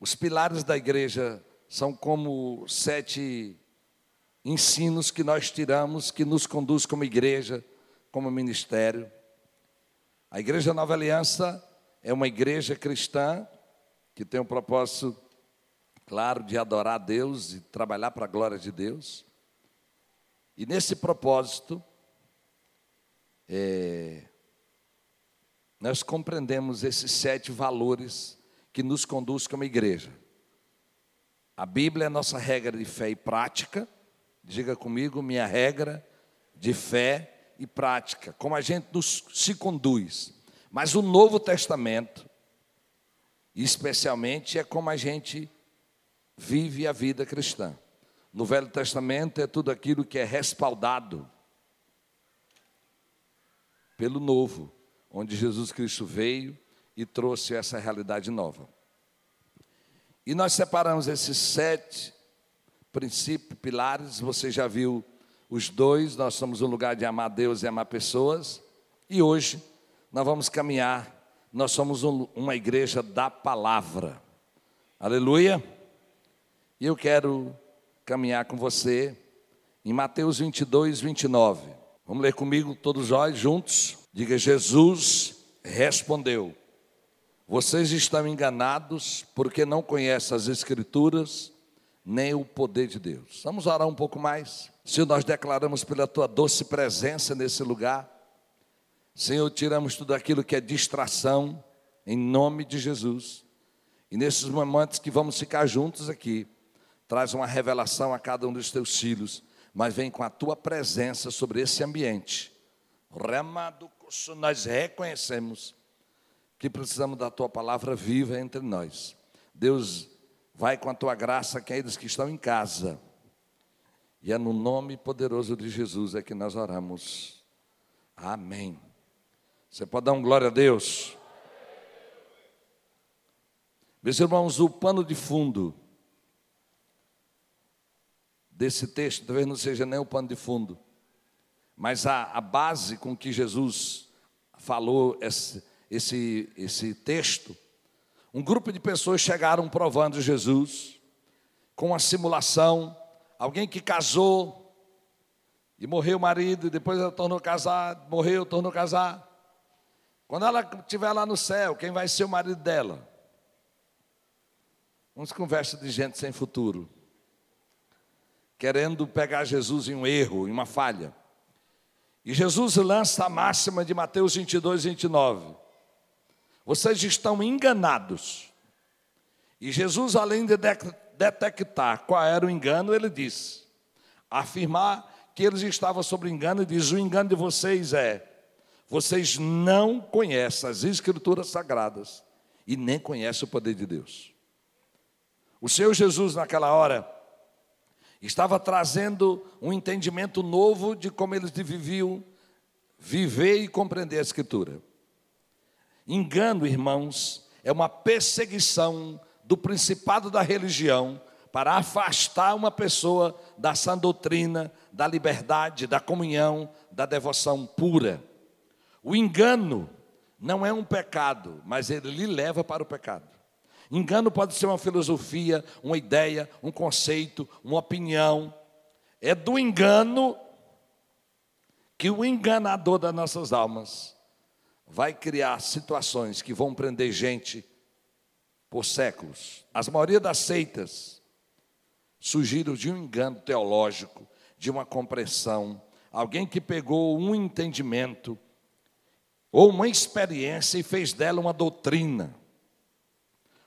Os pilares da igreja são como sete ensinos que nós tiramos, que nos conduz como igreja, como ministério. A Igreja Nova Aliança é uma igreja cristã que tem um propósito claro de adorar a Deus e trabalhar para a glória de Deus. E nesse propósito, é, nós compreendemos esses sete valores que nos conduz como igreja. A Bíblia é nossa regra de fé e prática. Diga comigo, minha regra de fé e prática, como a gente nos, se conduz. Mas o Novo Testamento, especialmente, é como a gente vive a vida cristã. No Velho Testamento é tudo aquilo que é respaldado pelo Novo, onde Jesus Cristo veio e trouxe essa realidade nova. E nós separamos esses sete princípios, pilares, você já viu os dois, nós somos um lugar de amar Deus e amar pessoas, e hoje nós vamos caminhar, nós somos um, uma igreja da palavra, aleluia. E eu quero caminhar com você em Mateus 22, 29. Vamos ler comigo, todos nós juntos? Diga: Jesus respondeu: Vocês estão enganados porque não conhecem as Escrituras nem o poder de Deus. Vamos orar um pouco mais. Senhor, nós declaramos pela tua doce presença nesse lugar. Senhor, tiramos tudo aquilo que é distração, em nome de Jesus. E nesses momentos que vamos ficar juntos aqui, traz uma revelação a cada um dos teus filhos, mas vem com a tua presença sobre esse ambiente. Nós reconhecemos que precisamos da tua palavra viva entre nós. Deus, vai com a tua graça aqueles que estão em casa. E é no nome poderoso de Jesus é que nós oramos. Amém. Você pode dar um glória a Deus? Meus irmãos, o pano de fundo desse texto, talvez não seja nem o pano de fundo, mas a, a base com que Jesus falou esse, esse, esse texto, um grupo de pessoas chegaram provando Jesus, com uma simulação, alguém que casou, e morreu o marido, e depois ela tornou a casar, morreu, tornou a casar. Quando ela estiver lá no céu, quem vai ser o marido dela? Vamos conversa de gente sem futuro querendo pegar Jesus em um erro, em uma falha. E Jesus lança a máxima de Mateus 22, 29. Vocês estão enganados. E Jesus, além de detectar qual era o engano, ele disse: afirmar que eles estavam sobre engano, e diz: o engano de vocês é, vocês não conhecem as Escrituras Sagradas e nem conhecem o poder de Deus. O Senhor Jesus, naquela hora, estava trazendo um entendimento novo de como eles viviam viver e compreender a Escritura. Engano, irmãos, é uma perseguição do principado da religião para afastar uma pessoa da sã doutrina, da liberdade, da comunhão, da devoção pura. O engano não é um pecado, mas ele lhe leva para o pecado. Engano pode ser uma filosofia, uma ideia, um conceito, uma opinião. É do engano que o enganador das nossas almas vai criar situações que vão prender gente por séculos. As maioria das seitas surgiram de um engano teológico, de uma compreensão, alguém que pegou um entendimento ou uma experiência e fez dela uma doutrina.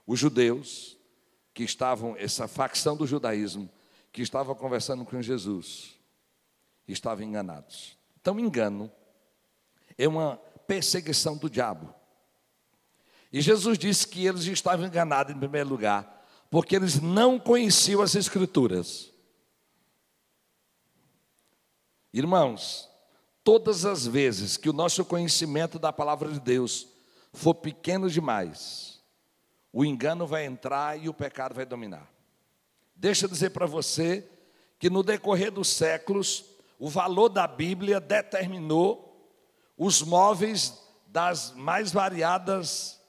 Os judeus que estavam, essa facção do judaísmo, que estava conversando com Jesus, estavam enganados. Então, engano é uma perseguição do diabo. E Jesus disse que eles estavam enganados em primeiro lugar, porque eles não conheciam as Escrituras. Irmãos, todas as vezes que o nosso conhecimento da palavra de Deus for pequeno demais, o engano vai entrar e o pecado vai dominar. Deixa eu dizer para você que no decorrer dos séculos, o valor da Bíblia determinou os móveis das mais variadas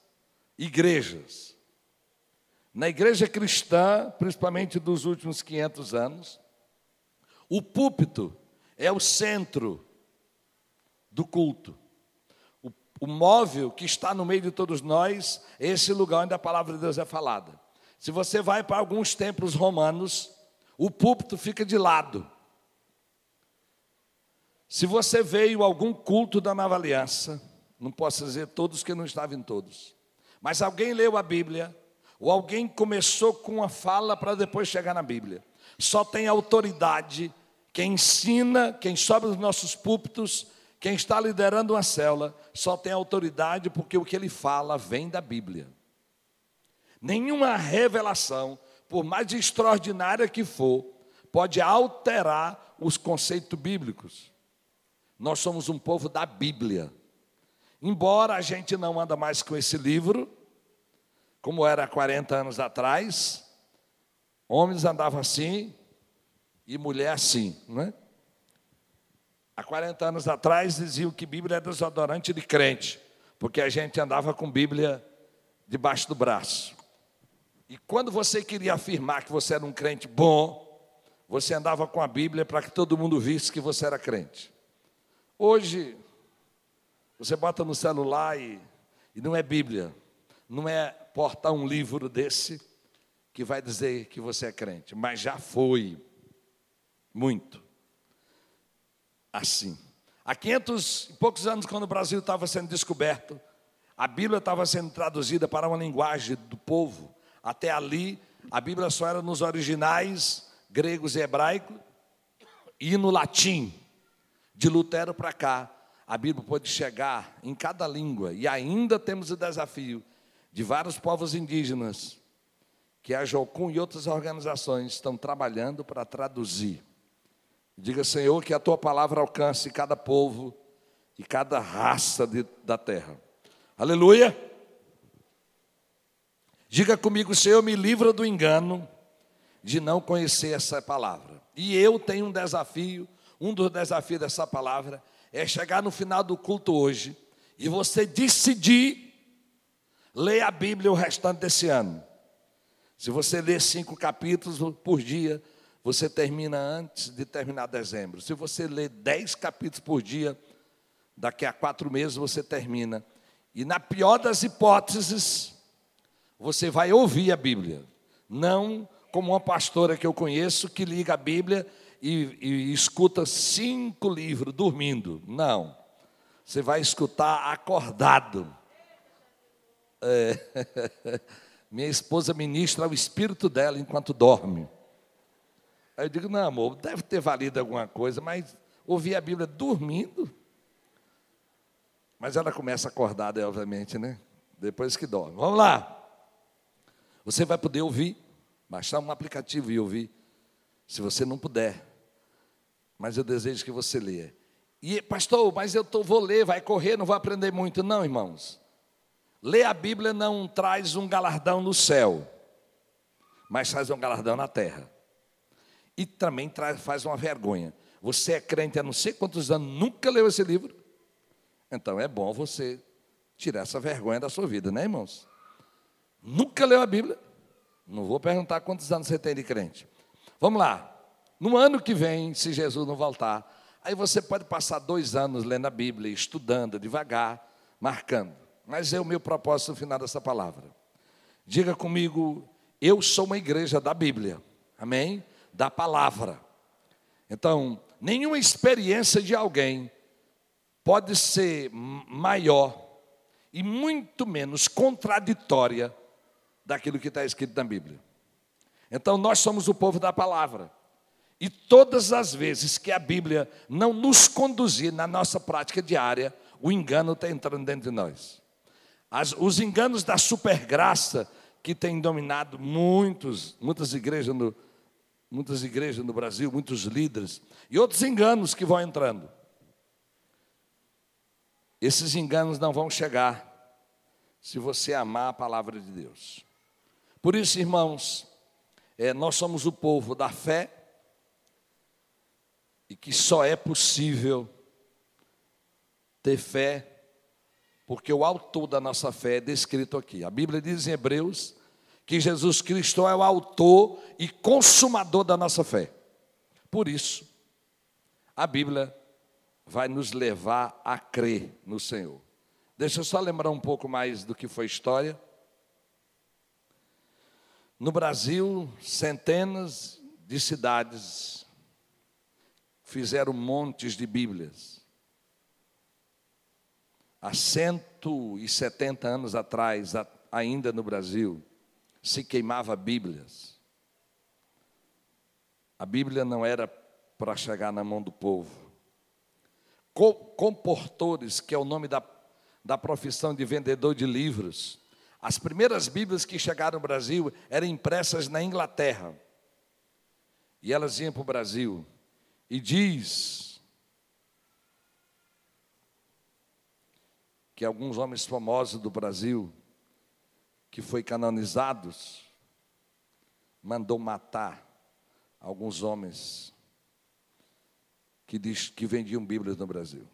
igrejas. Na igreja cristã, principalmente dos últimos 500 anos, o púlpito é o centro do culto. O, o móvel que está no meio de todos nós esse lugar onde a palavra de Deus é falada. Se você vai para alguns templos romanos, o púlpito fica de lado. Se você veio a algum culto da Nova Aliança, não posso dizer todos que não estavam em todos, mas alguém leu a Bíblia, ou alguém começou com uma fala para depois chegar na Bíblia. Só tem autoridade quem ensina, quem sobe os nossos púlpitos, quem está liderando uma célula, só tem autoridade porque o que ele fala vem da Bíblia. Nenhuma revelação, por mais extraordinária que for, pode alterar os conceitos bíblicos. Nós somos um povo da Bíblia. Embora a gente não anda mais com esse livro, como era há 40 anos atrás, homens andavam assim, e mulher assim, não é? Há 40 anos atrás diziam que Bíblia é desodorante de crente, porque a gente andava com Bíblia debaixo do braço. E quando você queria afirmar que você era um crente bom, você andava com a Bíblia para que todo mundo visse que você era crente. Hoje, você bota no celular e, e não é Bíblia, não é portar um livro desse que vai dizer que você é crente, mas já foi. Muito. Assim. Há 500 e poucos anos, quando o Brasil estava sendo descoberto, a Bíblia estava sendo traduzida para uma linguagem do povo. Até ali, a Bíblia só era nos originais gregos e hebraicos e no latim. De Lutero para cá, a Bíblia pode chegar em cada língua. E ainda temos o desafio de vários povos indígenas, que a Jocum e outras organizações estão trabalhando para traduzir. Diga, Senhor, que a tua palavra alcance cada povo e cada raça de, da terra. Aleluia. Diga comigo, Senhor, me livra do engano de não conhecer essa palavra. E eu tenho um desafio, um dos desafios dessa palavra é chegar no final do culto hoje e você decidir ler a Bíblia o restante desse ano. Se você ler cinco capítulos por dia, você termina antes de terminar dezembro. Se você ler dez capítulos por dia, daqui a quatro meses você termina. E na pior das hipóteses, você vai ouvir a Bíblia. Não como uma pastora que eu conheço que liga a Bíblia e, e escuta cinco livros dormindo. Não. Você vai escutar acordado. É. Minha esposa ministra o espírito dela enquanto dorme. Aí eu digo, não, amor, deve ter valido alguma coisa, mas ouvi a Bíblia dormindo. Mas ela começa acordada, obviamente, né? Depois que dorme. Vamos lá. Você vai poder ouvir, baixar um aplicativo e ouvir, se você não puder. Mas eu desejo que você leia. E, pastor, mas eu tô, vou ler, vai correr, não vou aprender muito. Não, irmãos. Ler a Bíblia não traz um galardão no céu, mas traz um galardão na terra. E também traz, faz uma vergonha. Você é crente há não sei quantos anos, nunca leu esse livro? Então é bom você tirar essa vergonha da sua vida, né, irmãos? Nunca leu a Bíblia? Não vou perguntar quantos anos você tem de crente. Vamos lá. No ano que vem, se Jesus não voltar, aí você pode passar dois anos lendo a Bíblia, estudando devagar, marcando. Mas é o meu propósito final dessa palavra. Diga comigo, eu sou uma igreja da Bíblia. Amém? da palavra. Então, nenhuma experiência de alguém pode ser maior e muito menos contraditória daquilo que está escrito na Bíblia. Então, nós somos o povo da palavra. E todas as vezes que a Bíblia não nos conduzir na nossa prática diária, o engano está entrando dentro de nós. As, os enganos da supergraça que tem dominado muitos, muitas igrejas no, muitas igrejas no Brasil, muitos líderes, e outros enganos que vão entrando. Esses enganos não vão chegar se você amar a palavra de Deus. Por isso, irmãos, é, nós somos o povo da fé e que só é possível ter fé porque o autor da nossa fé é descrito aqui. A Bíblia diz em Hebreus que Jesus Cristo é o autor e consumador da nossa fé. Por isso, a Bíblia vai nos levar a crer no Senhor. Deixa eu só lembrar um pouco mais do que foi história. No Brasil, centenas de cidades fizeram montes de Bíblias. Há 170 anos atrás, ainda no Brasil, se queimava Bíblias. A Bíblia não era para chegar na mão do povo. Comportores, que é o nome da, da profissão de vendedor de livros, as primeiras Bíblias que chegaram no Brasil eram impressas na Inglaterra. E elas iam para o Brasil. E diz que alguns homens famosos do Brasil, que foi canonizados, mandou matar alguns homens que, diz, que vendiam Bíblias no Brasil.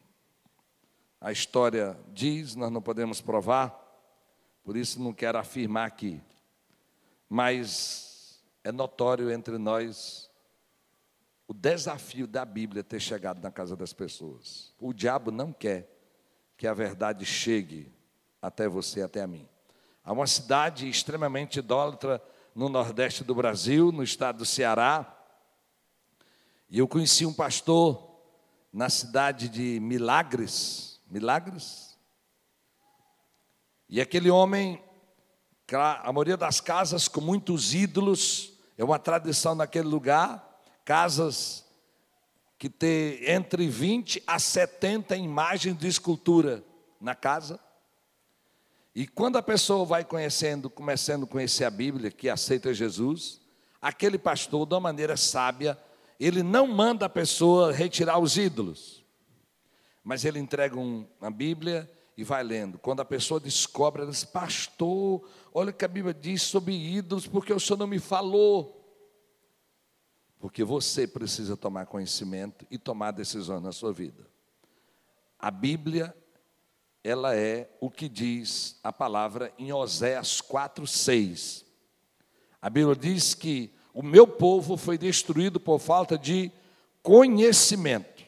A história diz, nós não podemos provar, por isso não quero afirmar aqui. Mas é notório entre nós o desafio da Bíblia ter chegado na casa das pessoas. O diabo não quer que a verdade chegue até você, até a mim. Há uma cidade extremamente idólatra no nordeste do Brasil, no estado do Ceará. E eu conheci um pastor na cidade de Milagres. Milagres? E aquele homem, a maioria das casas com muitos ídolos, é uma tradição naquele lugar, casas que tem entre 20 a 70 imagens de escultura na casa. E quando a pessoa vai conhecendo, começando a conhecer a Bíblia, que aceita Jesus, aquele pastor, de uma maneira sábia, ele não manda a pessoa retirar os ídolos, mas ele entrega uma Bíblia e vai lendo. Quando a pessoa descobre, ela diz: Pastor, olha o que a Bíblia diz sobre ídolos, porque o senhor não me falou. Porque você precisa tomar conhecimento e tomar decisões na sua vida. A Bíblia, ela é o que diz a palavra em Oséias 4:6. A Bíblia diz que o meu povo foi destruído por falta de conhecimento.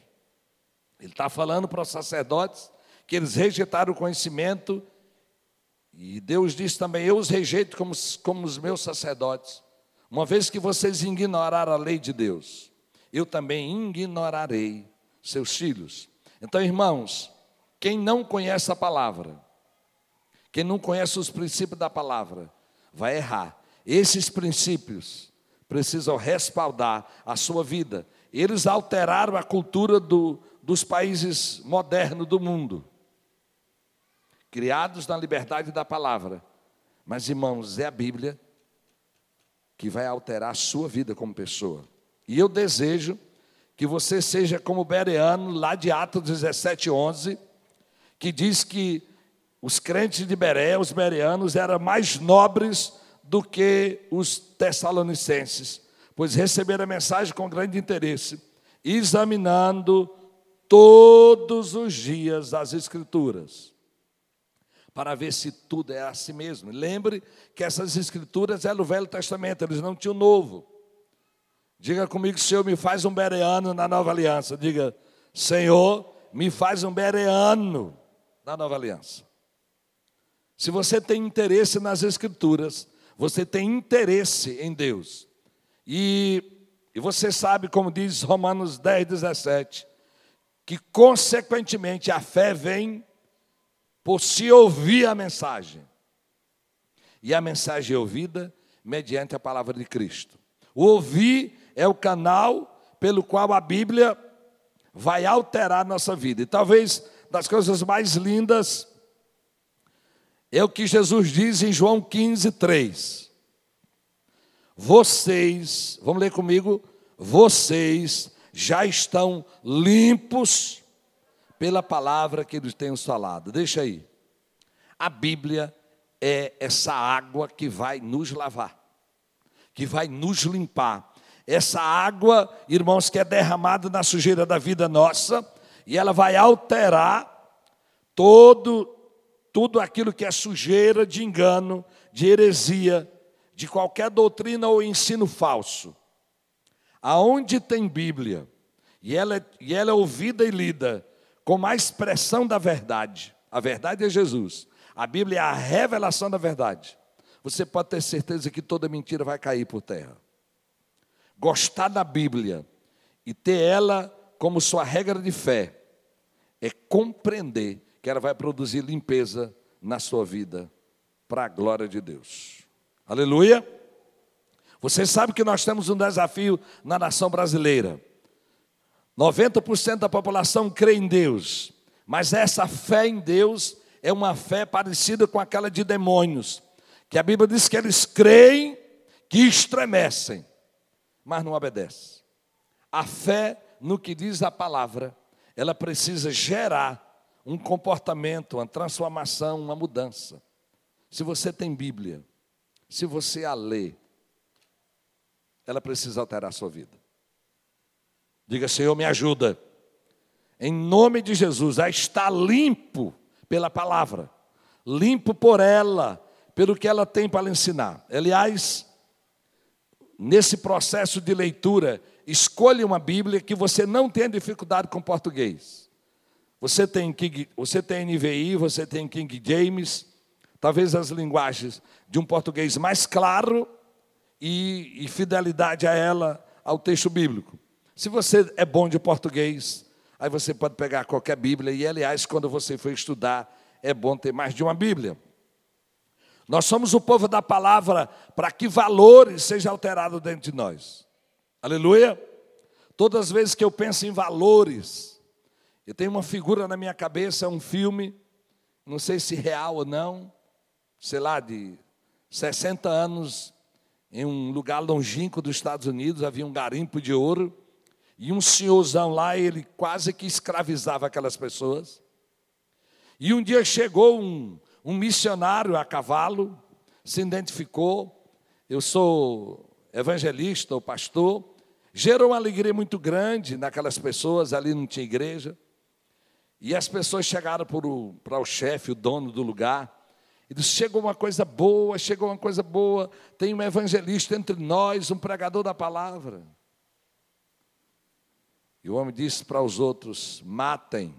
Ele está falando para os sacerdotes que eles rejeitaram o conhecimento, e Deus disse também: Eu os rejeito como, como os meus sacerdotes, uma vez que vocês ignoraram a lei de Deus, eu também ignorarei seus filhos. Então, irmãos, quem não conhece a palavra, quem não conhece os princípios da palavra, vai errar. Esses princípios precisam respaldar a sua vida. Eles alteraram a cultura do, dos países modernos do mundo criados na liberdade da palavra. Mas, irmãos, é a Bíblia que vai alterar a sua vida como pessoa. E eu desejo que você seja como Bereano, lá de Atos 17, 11, que diz que os crentes de Beré, os bereanos, eram mais nobres do que os tessalonicenses, pois receberam a mensagem com grande interesse, examinando todos os dias as Escrituras para ver se tudo é assim mesmo. Lembre que essas escrituras eram o Velho Testamento, eles não tinham o Novo. Diga comigo, Senhor, me faz um bereano na nova aliança. Diga, Senhor, me faz um bereano na nova aliança. Se você tem interesse nas escrituras, você tem interesse em Deus. E, e você sabe, como diz Romanos 10, 17, que consequentemente a fé vem por se ouvir a mensagem. E a mensagem é ouvida mediante a palavra de Cristo. O ouvir é o canal pelo qual a Bíblia vai alterar a nossa vida. E talvez das coisas mais lindas é o que Jesus diz em João 15, 3. Vocês, vamos ler comigo, vocês já estão limpos pela palavra que eles têm falado. Deixa aí. A Bíblia é essa água que vai nos lavar, que vai nos limpar. Essa água, irmãos, que é derramada na sujeira da vida nossa, e ela vai alterar todo tudo aquilo que é sujeira de engano, de heresia, de qualquer doutrina ou ensino falso. Aonde tem Bíblia, e ela, é, e ela é ouvida e lida como a expressão da verdade, a verdade é Jesus, a Bíblia é a revelação da verdade. Você pode ter certeza que toda mentira vai cair por terra. Gostar da Bíblia e ter ela como sua regra de fé é compreender que ela vai produzir limpeza na sua vida para a glória de Deus. Aleluia. Você sabe que nós temos um desafio na nação brasileira. 90% da população crê em Deus, mas essa fé em Deus é uma fé parecida com aquela de demônios, que a Bíblia diz que eles creem, que estremecem, mas não obedecem. A fé no que diz a palavra, ela precisa gerar um comportamento, uma transformação, uma mudança. Se você tem Bíblia, se você a lê, ela precisa alterar a sua vida. Diga, Senhor, me ajuda. Em nome de Jesus, a estar limpo pela palavra, limpo por ela, pelo que ela tem para ensinar. Aliás, nesse processo de leitura, escolha uma Bíblia que você não tenha dificuldade com português. Você tem, King, você tem NVI, você tem King James, talvez as linguagens de um português mais claro e, e fidelidade a ela, ao texto bíblico. Se você é bom de português, aí você pode pegar qualquer Bíblia, e aliás, quando você for estudar, é bom ter mais de uma Bíblia. Nós somos o povo da palavra para que valores sejam alterados dentro de nós. Aleluia. Todas as vezes que eu penso em valores, eu tenho uma figura na minha cabeça, um filme, não sei se real ou não, sei lá, de 60 anos, em um lugar longínquo dos Estados Unidos, havia um garimpo de ouro, e um senhorzão lá, ele quase que escravizava aquelas pessoas. E um dia chegou um, um missionário a cavalo, se identificou, eu sou evangelista ou pastor, gerou uma alegria muito grande naquelas pessoas, ali não tinha igreja. E as pessoas chegaram para o, chefe, o dono do lugar, e disse: chegou uma coisa boa, chegou uma coisa boa, tem um evangelista entre nós, um pregador da palavra. E o homem disse para os outros: matem.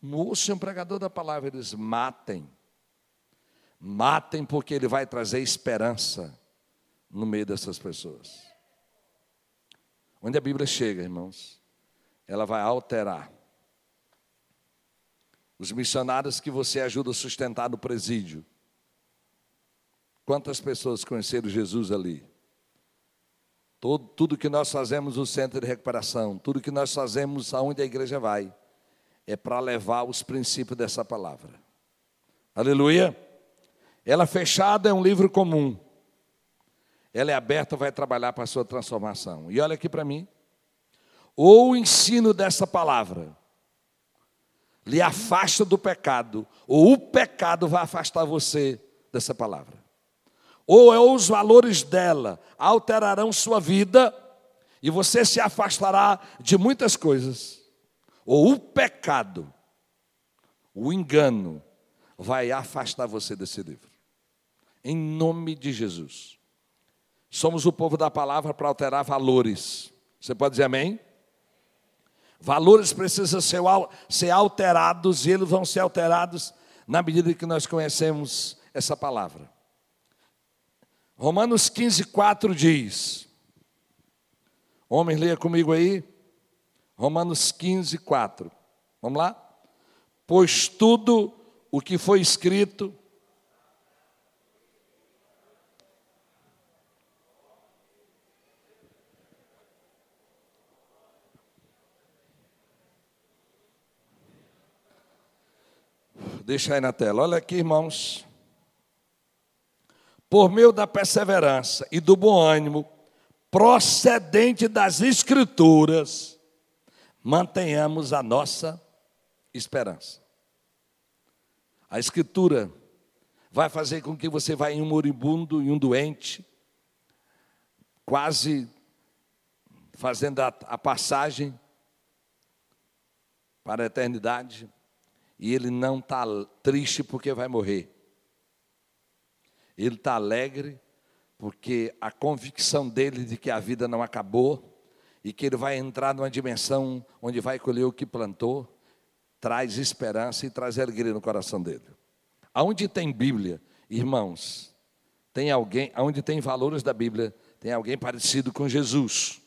Moço é um pregador da palavra, eles matem. Matem, porque ele vai trazer esperança no meio dessas pessoas. Onde a Bíblia chega, irmãos, ela vai alterar os missionários que você ajuda a sustentar no presídio. Quantas pessoas conheceram Jesus ali? Todo, tudo que nós fazemos no centro de recuperação, tudo que nós fazemos aonde a igreja vai, é para levar os princípios dessa palavra. Aleluia. Ela fechada é um livro comum. Ela é aberta, vai trabalhar para a sua transformação. E olha aqui para mim. Ou o ensino dessa palavra lhe afasta do pecado, ou o pecado vai afastar você dessa palavra. Ou é os valores dela alterarão sua vida e você se afastará de muitas coisas. Ou o pecado, o engano, vai afastar você desse livro. Em nome de Jesus. Somos o povo da palavra para alterar valores. Você pode dizer amém? Valores precisam ser, ser alterados e eles vão ser alterados na medida que nós conhecemos essa palavra. Romanos 15, 4 diz: Homens, leia comigo aí. Romanos 15, 4. Vamos lá? Pois tudo o que foi escrito Deixa aí na tela. Olha aqui, irmãos. Por meio da perseverança e do bom ânimo, procedente das Escrituras, mantenhamos a nossa esperança. A Escritura vai fazer com que você vá em um moribundo e um doente, quase fazendo a, a passagem para a eternidade e ele não está triste porque vai morrer. Ele está alegre porque a convicção dele de que a vida não acabou e que ele vai entrar numa dimensão onde vai colher o que plantou, traz esperança e traz alegria no coração dele. Aonde tem Bíblia, irmãos, tem alguém, aonde tem valores da Bíblia, tem alguém parecido com Jesus.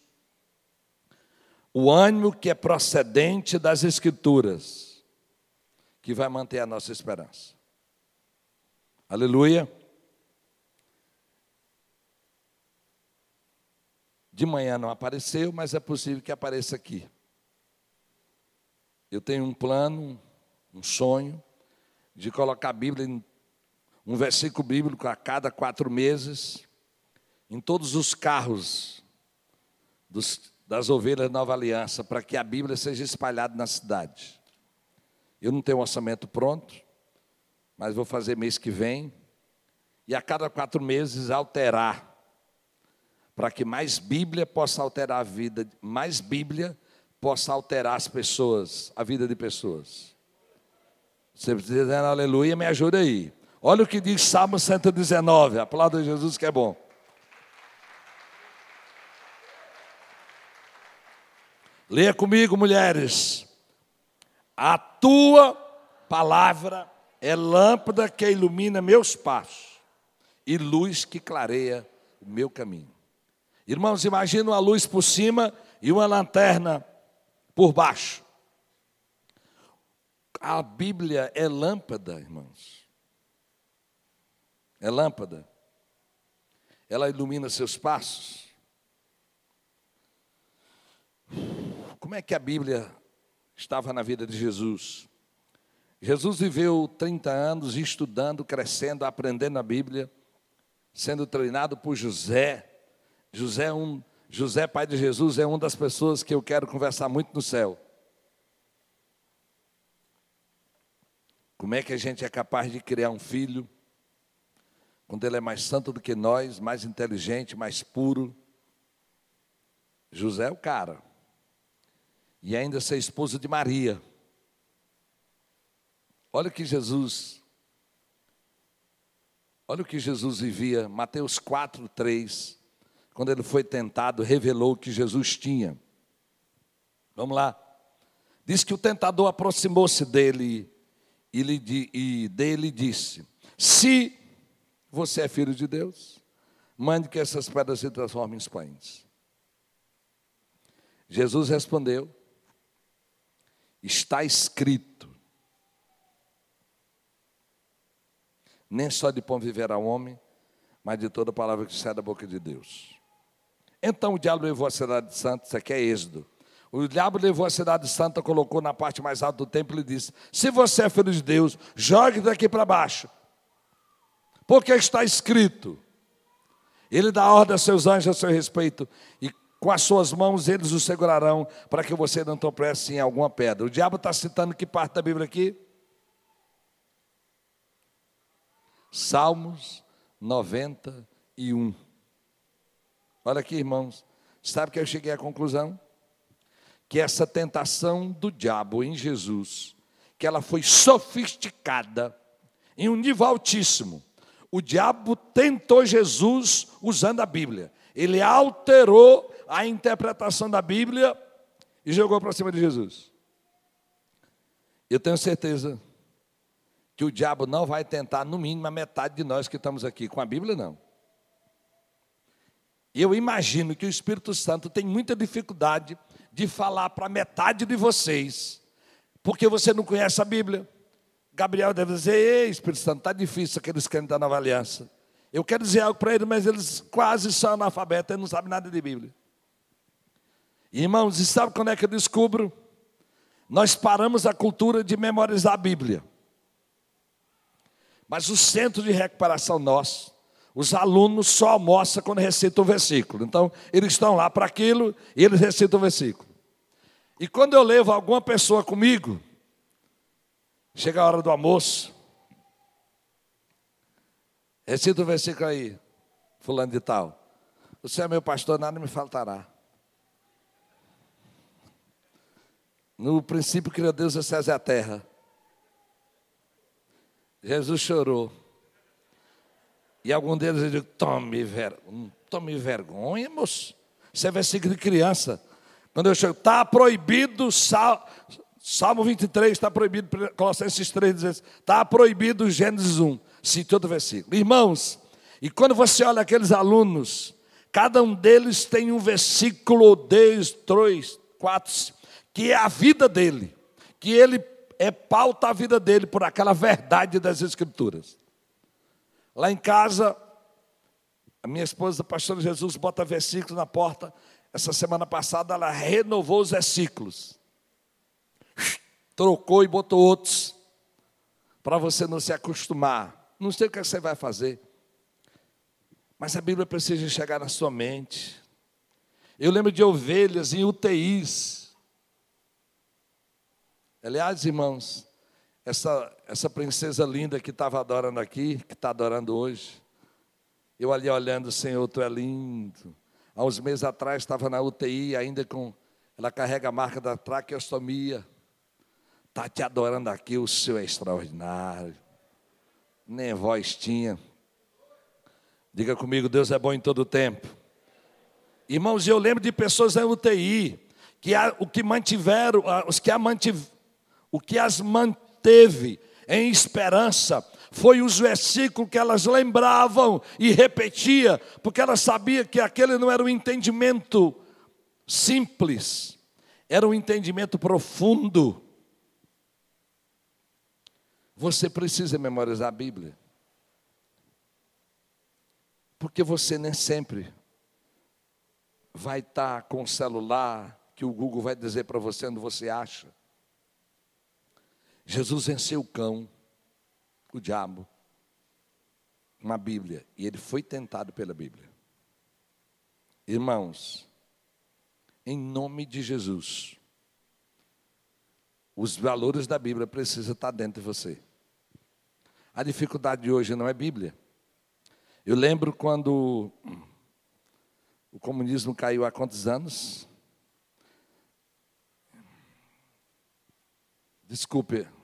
O ânimo que é procedente das Escrituras, que vai manter a nossa esperança. Aleluia. De manhã não apareceu, mas é possível que apareça aqui. Eu tenho um plano, um sonho, de colocar a Bíblia um versículo bíblico a cada quatro meses, em todos os carros dos, das ovelhas Nova Aliança, para que a Bíblia seja espalhada na cidade. Eu não tenho um orçamento pronto, mas vou fazer mês que vem, e a cada quatro meses alterar para que mais Bíblia possa alterar a vida, mais Bíblia possa alterar as pessoas, a vida de pessoas. Você precisa dizer aleluia, me ajuda aí. Olha o que diz Salmo 119, aplauda Jesus que é bom. Leia comigo, mulheres. A tua palavra é lâmpada que ilumina meus passos e luz que clareia o meu caminho. Irmãos, imagina uma luz por cima e uma lanterna por baixo. A Bíblia é lâmpada, irmãos. É lâmpada. Ela ilumina seus passos. Como é que a Bíblia estava na vida de Jesus? Jesus viveu 30 anos estudando, crescendo, aprendendo a Bíblia, sendo treinado por José, José, é um, José, pai de Jesus, é uma das pessoas que eu quero conversar muito no céu. Como é que a gente é capaz de criar um filho quando ele é mais santo do que nós, mais inteligente, mais puro? José é o cara. E ainda ser esposo de Maria. Olha que Jesus. Olha o que Jesus vivia, Mateus 4, 3 quando ele foi tentado, revelou o que Jesus tinha. Vamos lá. Diz que o tentador aproximou-se dele e, lhe, e dele disse: Se você é filho de Deus, mande que essas pedras se transformem em pães. Jesus respondeu: Está escrito: Nem só de pão viverá o homem, mas de toda palavra que sai da boca de Deus. Então o diabo levou a cidade santa, isso aqui é Êxodo. O diabo levou a cidade santa, colocou na parte mais alta do templo e disse: Se você é filho de Deus, jogue daqui para baixo. Porque está escrito. Ele dá ordem a seus anjos a seu respeito, e com as suas mãos eles o segurarão, para que você não tropece em alguma pedra. O diabo está citando que parte da Bíblia aqui? Salmos 91. Olha aqui, irmãos. Sabe que eu cheguei à conclusão? Que essa tentação do diabo em Jesus, que ela foi sofisticada em um nível altíssimo. O diabo tentou Jesus usando a Bíblia. Ele alterou a interpretação da Bíblia e jogou para cima de Jesus. Eu tenho certeza que o diabo não vai tentar, no mínimo, a metade de nós que estamos aqui. Com a Bíblia, não. Eu imagino que o Espírito Santo tem muita dificuldade de falar para metade de vocês, porque você não conhece a Bíblia. Gabriel deve dizer: Ei, Espírito Santo, está difícil aqueles crentes da nova aliança. Eu quero dizer algo para eles, mas eles quase são analfabetos, eles não sabem nada de Bíblia. Irmãos, e sabe quando é que eu descubro? Nós paramos a cultura de memorizar a Bíblia. Mas o centro de recuperação nosso os alunos só almoçam quando recitam o versículo. Então, eles estão lá para aquilo e eles recitam o versículo. E quando eu levo alguma pessoa comigo, chega a hora do almoço, recita o versículo aí, fulano de tal. Você é meu pastor, nada me faltará. No princípio criou Deus os céus e a terra. Jesus chorou. E algum deles digo, tome, ver... tome vergonha, moço. Isso é versículo de criança. Quando eu chego, está proibido, sal... Salmo 23 está proibido, Colossenses 3 diz, está proibido Gênesis 1. Cite outro versículo. Irmãos, e quando você olha aqueles alunos, cada um deles tem um versículo, dois, três, quatro, que é a vida dele, que ele é pauta a vida dele por aquela verdade das Escrituras. Lá em casa, a minha esposa, a pastora Jesus, bota versículos na porta. Essa semana passada ela renovou os versículos. Trocou e botou outros. Para você não se acostumar. Não sei o que você vai fazer. Mas a Bíblia precisa chegar na sua mente. Eu lembro de ovelhas em UTIs. Aliás, irmãos, essa, essa princesa linda que estava adorando aqui, que está adorando hoje, eu ali olhando, Senhor, tu é lindo. Há uns meses atrás estava na UTI, ainda com. Ela carrega a marca da traqueostomia. Está te adorando aqui, o Senhor é extraordinário. Nem voz tinha. Diga comigo, Deus é bom em todo tempo. Irmãos, eu lembro de pessoas na UTI, que a, o que mantiveram, os que a o que as manteve em esperança foi os versículos que elas lembravam e repetia, porque elas sabiam que aquele não era um entendimento simples, era um entendimento profundo. Você precisa memorizar a Bíblia. Porque você nem sempre vai estar com o celular que o Google vai dizer para você onde você acha. Jesus venceu o cão, o diabo, com a Bíblia, e ele foi tentado pela Bíblia. Irmãos, em nome de Jesus, os valores da Bíblia precisam estar dentro de você. A dificuldade de hoje não é Bíblia. Eu lembro quando o comunismo caiu há quantos anos? Desculpe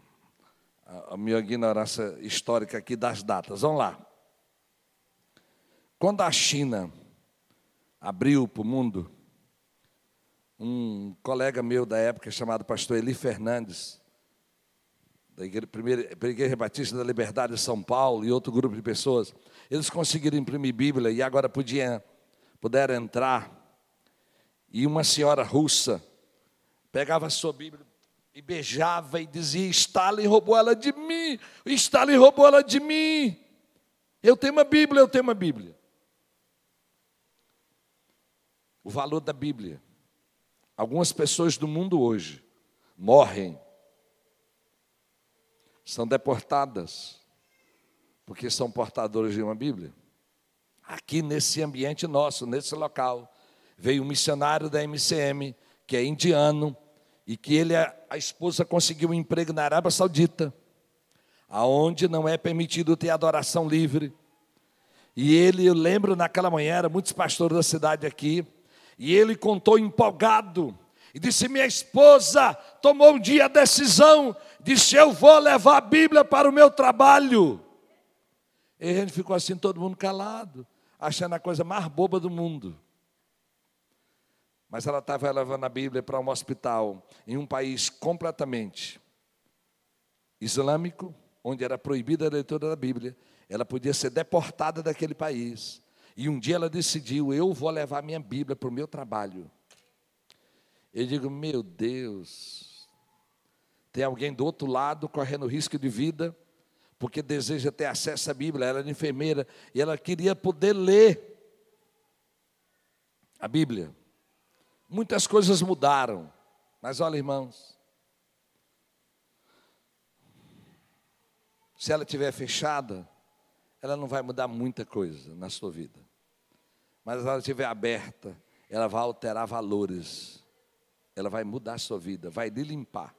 a minha ignorância histórica aqui das datas. Vamos lá. Quando a China abriu para o mundo, um colega meu da época, chamado pastor Eli Fernandes, da igreja, primeira, Igreja Batista da Liberdade de São Paulo e outro grupo de pessoas, eles conseguiram imprimir Bíblia e agora podiam, puderam entrar. E uma senhora russa pegava a sua Bíblia e beijava e dizia: Stalin roubou ela de mim, Stalin roubou ela de mim. Eu tenho uma Bíblia, eu tenho uma Bíblia. O valor da Bíblia. Algumas pessoas do mundo hoje morrem são deportadas porque são portadores de uma Bíblia. Aqui nesse ambiente nosso, nesse local, veio um missionário da MCM, que é indiano, e que ele, a esposa conseguiu um emprego na Arábia Saudita, aonde não é permitido ter adoração livre. E ele, eu lembro naquela manhã, era muitos pastores da cidade aqui, e ele contou empolgado, e disse: Minha esposa tomou um dia a decisão disse: Eu vou levar a Bíblia para o meu trabalho. E a gente ficou assim, todo mundo calado, achando a coisa mais boba do mundo. Mas ela estava levando a Bíblia para um hospital em um país completamente islâmico, onde era proibida a leitura da Bíblia. Ela podia ser deportada daquele país. E um dia ela decidiu: eu vou levar minha Bíblia para o meu trabalho. Eu digo: meu Deus, tem alguém do outro lado correndo risco de vida, porque deseja ter acesso à Bíblia. Ela era enfermeira e ela queria poder ler a Bíblia. Muitas coisas mudaram, mas olha, irmãos, se ela estiver fechada, ela não vai mudar muita coisa na sua vida. Mas se ela estiver aberta, ela vai alterar valores. Ela vai mudar a sua vida, vai lhe limpar.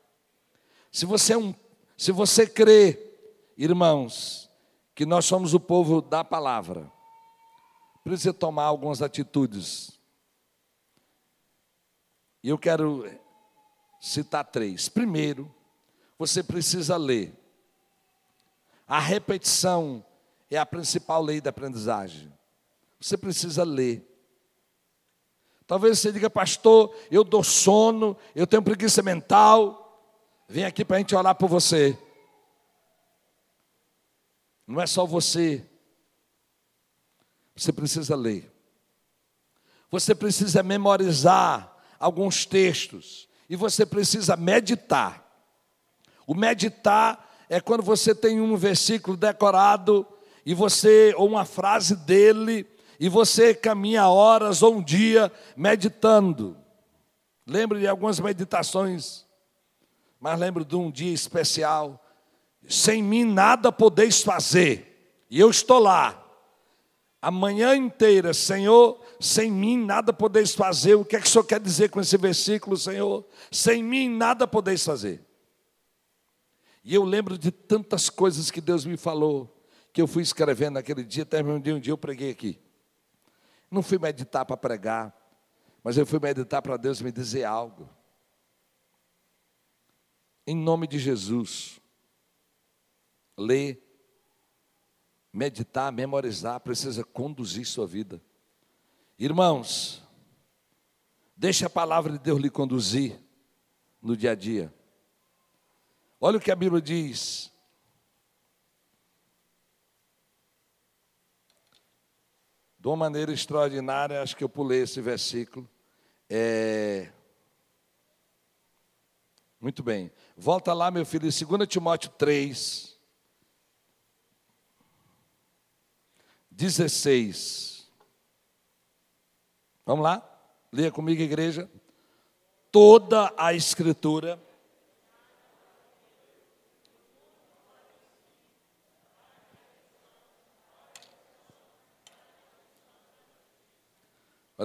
Se você, é um, se você crê, irmãos, que nós somos o povo da palavra, precisa tomar algumas atitudes. E eu quero citar três. Primeiro, você precisa ler. A repetição é a principal lei da aprendizagem. Você precisa ler. Talvez você diga, pastor, eu dou sono, eu tenho preguiça mental. Vem aqui para a gente orar por você. Não é só você. Você precisa ler. Você precisa memorizar alguns textos. E você precisa meditar. O meditar é quando você tem um versículo decorado e você ou uma frase dele e você caminha horas ou um dia meditando. Lembro de algumas meditações, mas lembro de um dia especial. Sem mim nada podeis fazer, e eu estou lá, a manhã inteira, Senhor, sem mim nada podeis fazer. O que é que o Senhor quer dizer com esse versículo, Senhor? Sem mim nada podeis fazer. E eu lembro de tantas coisas que Deus me falou, que eu fui escrevendo naquele dia, até um dia, um dia eu preguei aqui. Não fui meditar para pregar, mas eu fui meditar para Deus me dizer algo. Em nome de Jesus, ler, meditar, memorizar, precisa conduzir sua vida. Irmãos, deixe a palavra de Deus lhe conduzir no dia a dia. Olha o que a Bíblia diz de uma maneira extraordinária, acho que eu pulei esse versículo. É... Muito bem. Volta lá, meu filho, em 2 Timóteo 3, 16. Vamos lá? Leia comigo, igreja. Toda a Escritura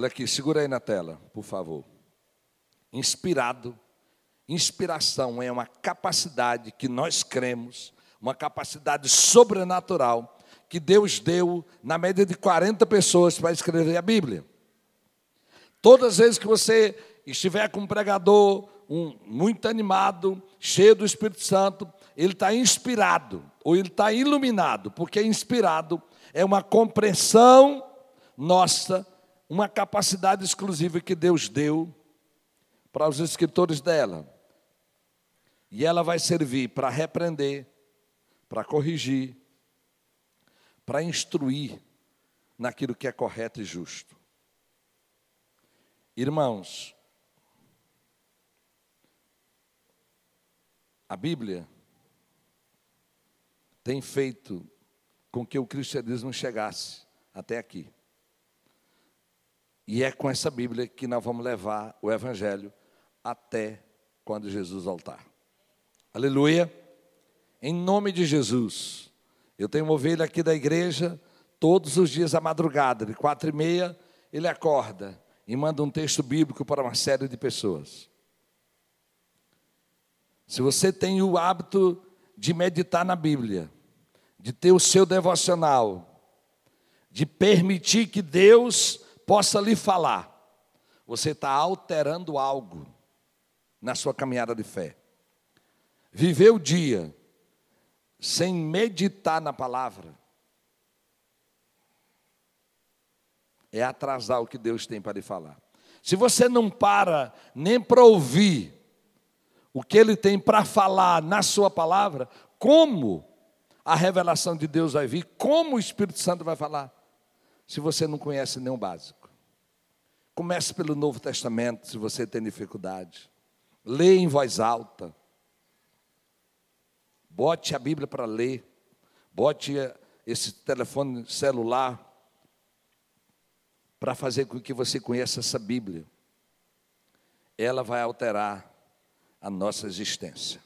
Olha aqui, segura aí na tela, por favor. Inspirado. Inspiração é uma capacidade que nós cremos, uma capacidade sobrenatural que Deus deu na média de 40 pessoas para escrever a Bíblia. Todas as vezes que você estiver com um pregador um, muito animado, cheio do Espírito Santo, ele está inspirado, ou ele está iluminado, porque inspirado é uma compreensão nossa uma capacidade exclusiva que Deus deu para os escritores dela. E ela vai servir para repreender, para corrigir, para instruir naquilo que é correto e justo. Irmãos, a Bíblia tem feito com que o cristianismo chegasse até aqui. E é com essa Bíblia que nós vamos levar o Evangelho até quando Jesus voltar. Aleluia. Em nome de Jesus. Eu tenho uma ovelha aqui da igreja, todos os dias à madrugada, de quatro e meia, ele acorda e manda um texto bíblico para uma série de pessoas. Se você tem o hábito de meditar na Bíblia, de ter o seu devocional, de permitir que Deus possa lhe falar, você está alterando algo na sua caminhada de fé. Viver o dia sem meditar na palavra é atrasar o que Deus tem para lhe falar. Se você não para nem para ouvir o que Ele tem para falar na Sua palavra, como a revelação de Deus vai vir? Como o Espírito Santo vai falar? Se você não conhece nenhum básico. Comece pelo Novo Testamento, se você tem dificuldade. Leia em voz alta. Bote a Bíblia para ler. Bote esse telefone celular para fazer com que você conheça essa Bíblia. Ela vai alterar a nossa existência.